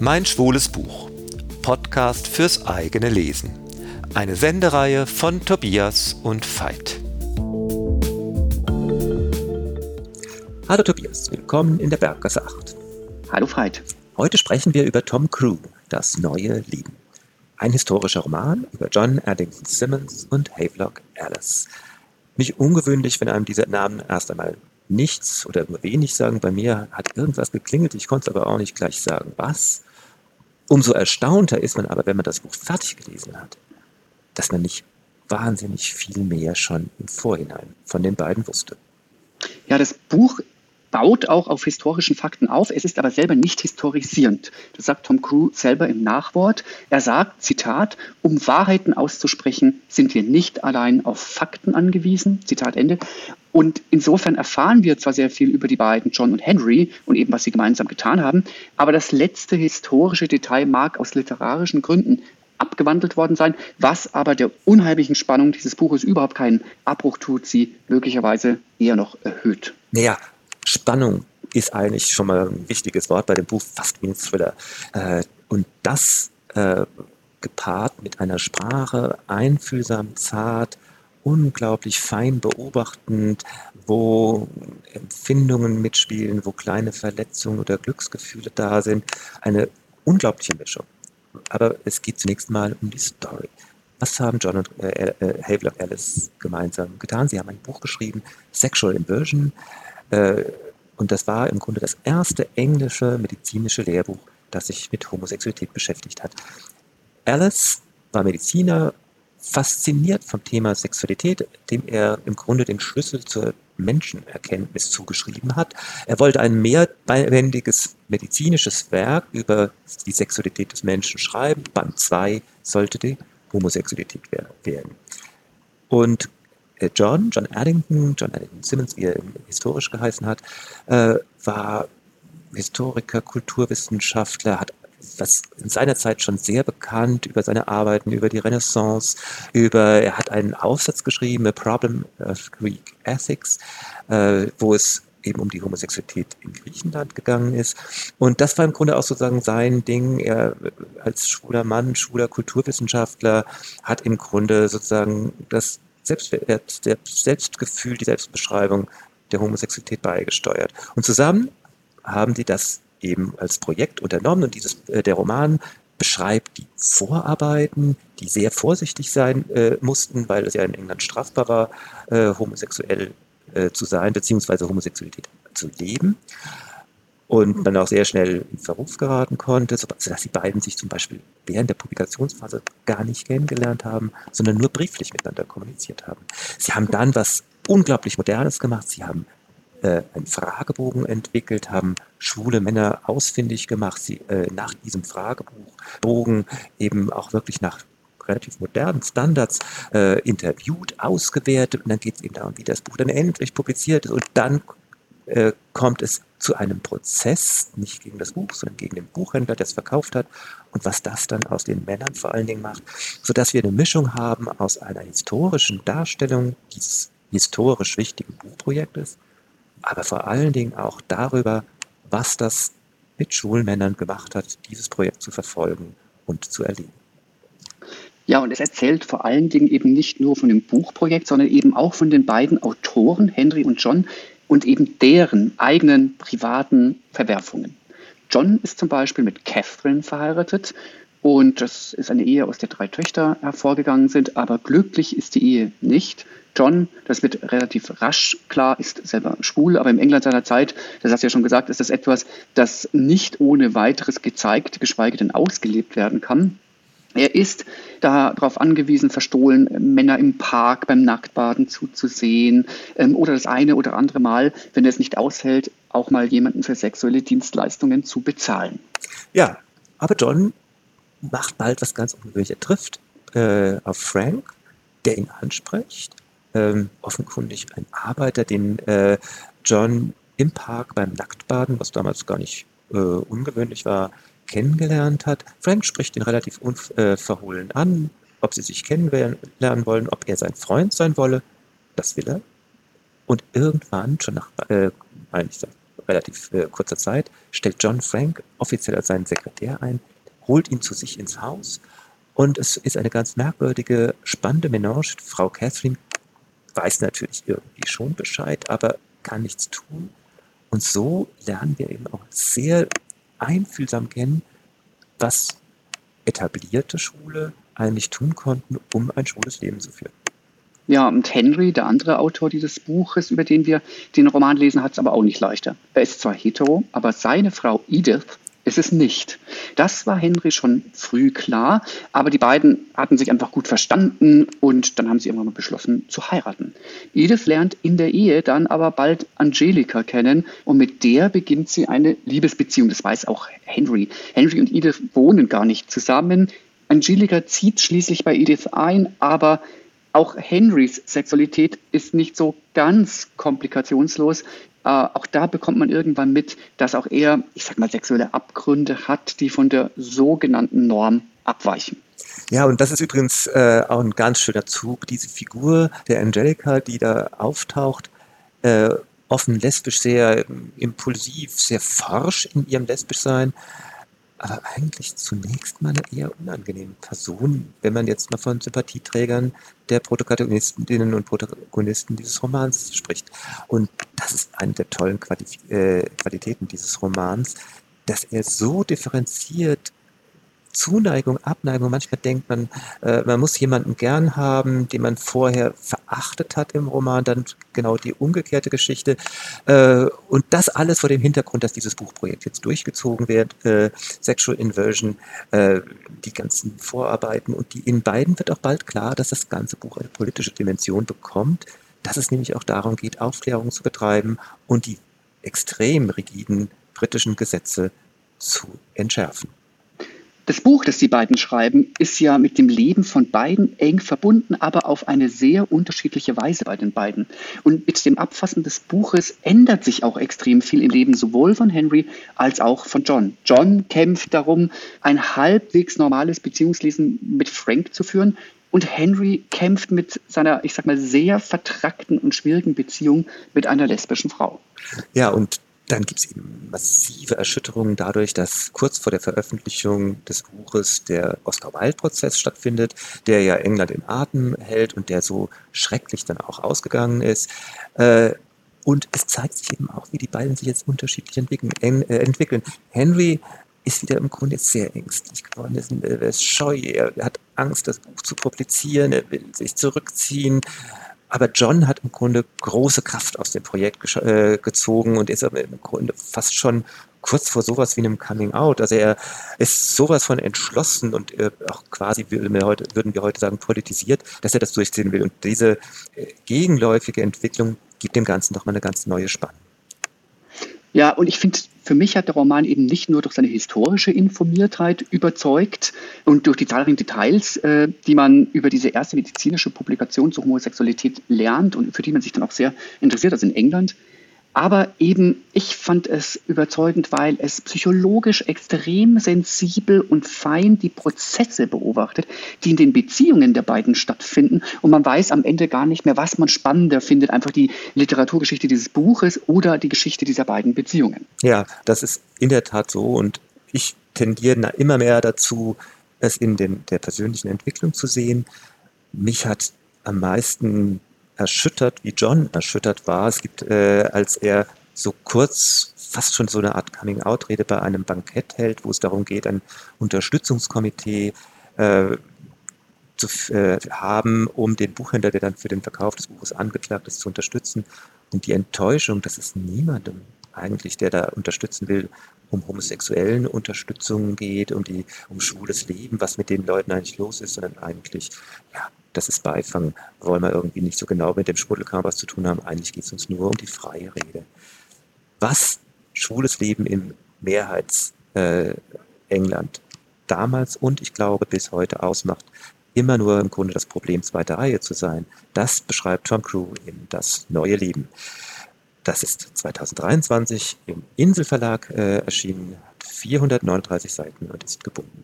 Mein schwules Buch. Podcast fürs eigene Lesen. Eine Sendereihe von Tobias und Veit. Hallo Tobias, willkommen in der Berggasse 8. Hallo Veit. Heute sprechen wir über Tom Crew, das neue Leben. Ein historischer Roman über John Addington Simmons und Havelock Alice. Nicht ungewöhnlich, wenn einem diese Namen erst einmal nichts oder nur wenig sagen. Bei mir hat irgendwas geklingelt, ich konnte es aber auch nicht gleich sagen, was. Umso erstaunter ist man aber, wenn man das Buch fertig gelesen hat, dass man nicht wahnsinnig viel mehr schon im Vorhinein von den beiden wusste. Ja, das Buch baut auch auf historischen Fakten auf. Es ist aber selber nicht historisierend. Das sagt Tom Cruise selber im Nachwort. Er sagt, Zitat, um Wahrheiten auszusprechen, sind wir nicht allein auf Fakten angewiesen. Zitat Ende. Und insofern erfahren wir zwar sehr viel über die beiden, John und Henry, und eben was sie gemeinsam getan haben, aber das letzte historische Detail mag aus literarischen Gründen abgewandelt worden sein, was aber der unheimlichen Spannung dieses Buches überhaupt keinen Abbruch tut, sie möglicherweise eher noch erhöht. Naja, Spannung ist eigentlich schon mal ein wichtiges Wort bei dem Buch, fast wie ein Thriller. Äh, und das äh, gepaart mit einer Sprache, einfühlsam, zart, unglaublich fein beobachtend, wo Empfindungen mitspielen, wo kleine Verletzungen oder Glücksgefühle da sind. Eine unglaubliche Mischung. Aber es geht zunächst mal um die Story. Was haben John und äh, äh, Havelock Alice gemeinsam getan? Sie haben ein Buch geschrieben, Sexual Inversion. Äh, und das war im Grunde das erste englische medizinische Lehrbuch, das sich mit Homosexualität beschäftigt hat. Alice war Mediziner, fasziniert vom Thema Sexualität, dem er im Grunde den Schlüssel zur Menschenerkenntnis zugeschrieben hat. Er wollte ein mehrbändiges medizinisches Werk über die Sexualität des Menschen schreiben. Band 2 sollte die Homosexualität werden. Und äh, John, John Addington, John Addington Simmons, wie er historisch geheißen hat, äh, war Historiker, Kulturwissenschaftler, hat was in seiner Zeit schon sehr bekannt über seine Arbeiten, über die Renaissance, über, er hat einen Aufsatz geschrieben, A Problem of Greek Ethics, äh, wo es eben um die Homosexualität in Griechenland gegangen ist. Und das war im Grunde auch sozusagen sein Ding. Er als schwuler Mann, schwuler Kulturwissenschaftler hat im Grunde sozusagen das Selbstwert, Selbstgefühl, die Selbstbeschreibung der Homosexualität beigesteuert. Und zusammen haben die das eben als Projekt unternommen und dieses, äh, der Roman beschreibt die Vorarbeiten, die sehr vorsichtig sein äh, mussten, weil es ja in England strafbar war, äh, homosexuell äh, zu sein, beziehungsweise Homosexualität zu leben. Und dann auch sehr schnell in Verruf geraten konnte, sodass die beiden sich zum Beispiel während der Publikationsphase gar nicht kennengelernt haben, sondern nur brieflich miteinander kommuniziert haben. Sie haben dann was unglaublich Modernes gemacht. Sie haben äh, einen Fragebogen entwickelt, haben schwule Männer ausfindig gemacht, sie äh, nach diesem Fragebogen eben auch wirklich nach relativ modernen Standards äh, interviewt, ausgewertet und dann geht es eben darum, wie das Buch dann endlich publiziert ist und dann äh, kommt es zu einem Prozess, nicht gegen das Buch, sondern gegen den Buchhändler, der es verkauft hat und was das dann aus den Männern vor allen Dingen macht, sodass wir eine Mischung haben aus einer historischen Darstellung dieses historisch wichtigen Buchprojektes aber vor allen Dingen auch darüber, was das mit Schulmännern gemacht hat, dieses Projekt zu verfolgen und zu erleben. Ja, und es erzählt vor allen Dingen eben nicht nur von dem Buchprojekt, sondern eben auch von den beiden Autoren, Henry und John, und eben deren eigenen privaten Verwerfungen. John ist zum Beispiel mit Catherine verheiratet und das ist eine Ehe, aus der drei Töchter hervorgegangen sind, aber glücklich ist die Ehe nicht. John, das wird relativ rasch klar, ist selber schwul, aber im England seiner Zeit, das hast du ja schon gesagt, ist das etwas, das nicht ohne weiteres gezeigt, geschweige denn ausgelebt werden kann. Er ist darauf angewiesen, verstohlen Männer im Park beim Nacktbaden zuzusehen ähm, oder das eine oder andere Mal, wenn er es nicht aushält, auch mal jemanden für sexuelle Dienstleistungen zu bezahlen. Ja, aber John macht bald was ganz Ungewöhnliches. Er trifft äh, auf Frank, der ihn anspricht ähm, offenkundig ein Arbeiter, den äh, John im Park beim Nacktbaden, was damals gar nicht äh, ungewöhnlich war, kennengelernt hat. Frank spricht ihn relativ unverhohlen an, ob sie sich kennenlernen wollen, ob er sein Freund sein wolle. Das will er. Und irgendwann, schon nach äh, eigentlich relativ äh, kurzer Zeit, stellt John Frank offiziell als seinen Sekretär ein, holt ihn zu sich ins Haus und es ist eine ganz merkwürdige, spannende Melange. Frau Catherine weiß natürlich irgendwie schon Bescheid, aber kann nichts tun. Und so lernen wir eben auch sehr einfühlsam kennen, was etablierte Schule eigentlich tun konnten, um ein schwules Leben zu führen. Ja, und Henry, der andere Autor dieses Buches, über den wir den Roman lesen, hat es aber auch nicht leichter. Er ist zwar hetero, aber seine Frau Edith ist es nicht. Das war Henry schon früh klar, aber die beiden hatten sich einfach gut verstanden und dann haben sie irgendwann mal beschlossen zu heiraten. Edith lernt in der Ehe dann aber bald Angelika kennen und mit der beginnt sie eine Liebesbeziehung. Das weiß auch Henry. Henry und Edith wohnen gar nicht zusammen. Angelika zieht schließlich bei Edith ein, aber auch Henrys Sexualität ist nicht so ganz komplikationslos. Äh, auch da bekommt man irgendwann mit, dass auch er, ich sag mal, sexuelle Abgründe hat, die von der sogenannten Norm abweichen. Ja, und das ist übrigens äh, auch ein ganz schöner Zug. Diese Figur der Angelica, die da auftaucht, äh, offen lesbisch, sehr impulsiv, sehr forsch in ihrem Lesbischsein, aber eigentlich zunächst mal eine eher unangenehme Person, wenn man jetzt mal von Sympathieträgern der Protagonistinnen und Protagonisten dieses Romans spricht. Und das ist eine der tollen Qualif äh, Qualitäten dieses Romans, dass er so differenziert Zuneigung, Abneigung. Manchmal denkt man, äh, man muss jemanden gern haben, den man vorher verachtet hat im Roman, dann genau die umgekehrte Geschichte. Äh, und das alles vor dem Hintergrund, dass dieses Buchprojekt jetzt durchgezogen wird, äh, Sexual Inversion, äh, die ganzen Vorarbeiten und die in beiden wird auch bald klar, dass das ganze Buch eine politische Dimension bekommt, dass es nämlich auch darum geht, Aufklärung zu betreiben und die extrem rigiden britischen Gesetze zu entschärfen. Das Buch, das die beiden schreiben, ist ja mit dem Leben von beiden eng verbunden, aber auf eine sehr unterschiedliche Weise bei den beiden. Und mit dem Abfassen des Buches ändert sich auch extrem viel im Leben sowohl von Henry als auch von John. John kämpft darum, ein halbwegs normales Beziehungslesen mit Frank zu führen. Und Henry kämpft mit seiner, ich sag mal, sehr vertrackten und schwierigen Beziehung mit einer lesbischen Frau. Ja, und dann gibt es eben massive Erschütterungen dadurch, dass kurz vor der Veröffentlichung des Buches der Oscar-Wilde-Prozess stattfindet, der ja England in Atem hält und der so schrecklich dann auch ausgegangen ist. Äh, und es zeigt sich eben auch, wie die beiden sich jetzt unterschiedlich entwickeln. Äh. Henry ist wieder im Grunde sehr ängstlich geworden. Er ist scheu, er hat Angst, das Buch zu publizieren, er will sich zurückziehen. Aber John hat im Grunde große Kraft aus dem Projekt äh, gezogen und ist im Grunde fast schon kurz vor sowas wie einem Coming Out. Also er ist sowas von entschlossen und äh, auch quasi würden wir, heute, würden wir heute sagen politisiert, dass er das durchziehen will. Und diese äh, gegenläufige Entwicklung gibt dem Ganzen doch mal eine ganz neue Spannung. Ja, und ich finde, für mich hat der Roman eben nicht nur durch seine historische Informiertheit überzeugt und durch die zahlreichen Details, äh, die man über diese erste medizinische Publikation zur Homosexualität lernt und für die man sich dann auch sehr interessiert, also in England, aber eben, ich fand es überzeugend, weil es psychologisch extrem sensibel und fein die Prozesse beobachtet, die in den Beziehungen der beiden stattfinden. Und man weiß am Ende gar nicht mehr, was man spannender findet. Einfach die Literaturgeschichte dieses Buches oder die Geschichte dieser beiden Beziehungen. Ja, das ist in der Tat so. Und ich tendiere immer mehr dazu, es in den, der persönlichen Entwicklung zu sehen. Mich hat am meisten erschüttert, wie John erschüttert war. Es gibt, äh, als er so kurz fast schon so eine Art Coming-out-Rede bei einem Bankett hält, wo es darum geht, ein Unterstützungskomitee äh, zu äh, haben, um den Buchhändler, der dann für den Verkauf des Buches angeklagt ist, zu unterstützen. Und die Enttäuschung, dass es niemandem eigentlich, der da unterstützen will, um homosexuellen Unterstützung geht, um die, um schwules Leben, was mit den Leuten eigentlich los ist, sondern eigentlich, ja, das ist Beifang, wollen wir irgendwie nicht so genau mit dem Schmuddelkram was zu tun haben. Eigentlich geht es uns nur um die freie Rede. Was schwules Leben im Mehrheits-England äh, damals und ich glaube bis heute ausmacht, immer nur im Grunde das Problem zweiter Reihe zu sein. Das beschreibt Tom Crew in Das neue Leben. Das ist 2023 im Inselverlag äh, erschienen, 439 Seiten und ist gebunden.